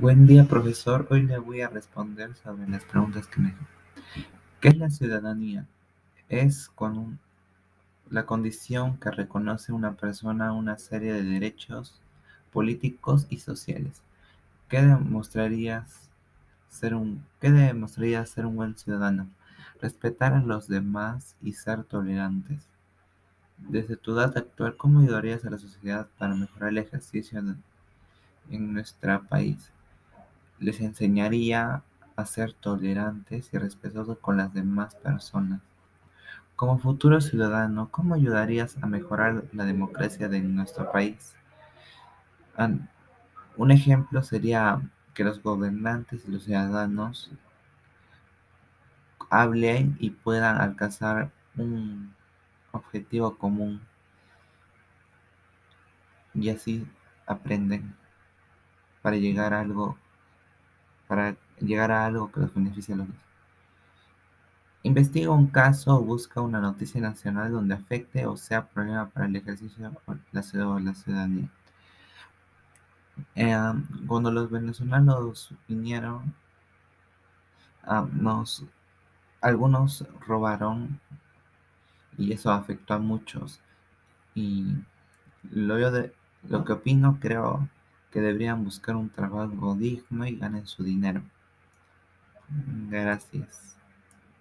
Buen día, profesor. Hoy le voy a responder sobre las preguntas que me... ¿Qué es la ciudadanía? Es con la condición que reconoce una persona una serie de derechos políticos y sociales. ¿Qué demostrarías ser un, ¿qué un buen ciudadano? Respetar a los demás y ser tolerantes. Desde tu edad actual, ¿cómo ayudarías a la sociedad para mejorar el ejercicio en nuestro país? Les enseñaría a ser tolerantes y respetuosos con las demás personas. Como futuro ciudadano, ¿cómo ayudarías a mejorar la democracia de nuestro país? Un ejemplo sería que los gobernantes y los ciudadanos hablen y puedan alcanzar un objetivo común y así aprenden para llegar a algo para llegar a algo que los beneficie a los dos. Investiga un caso o busca una noticia nacional donde afecte o sea problema para el ejercicio de la ciudadanía. Eh, cuando los venezolanos vinieron, ah, nos, algunos robaron y eso afectó a muchos. Y lo, yo de, lo que opino, creo que deberían buscar un trabajo digno y ganen su dinero. Gracias.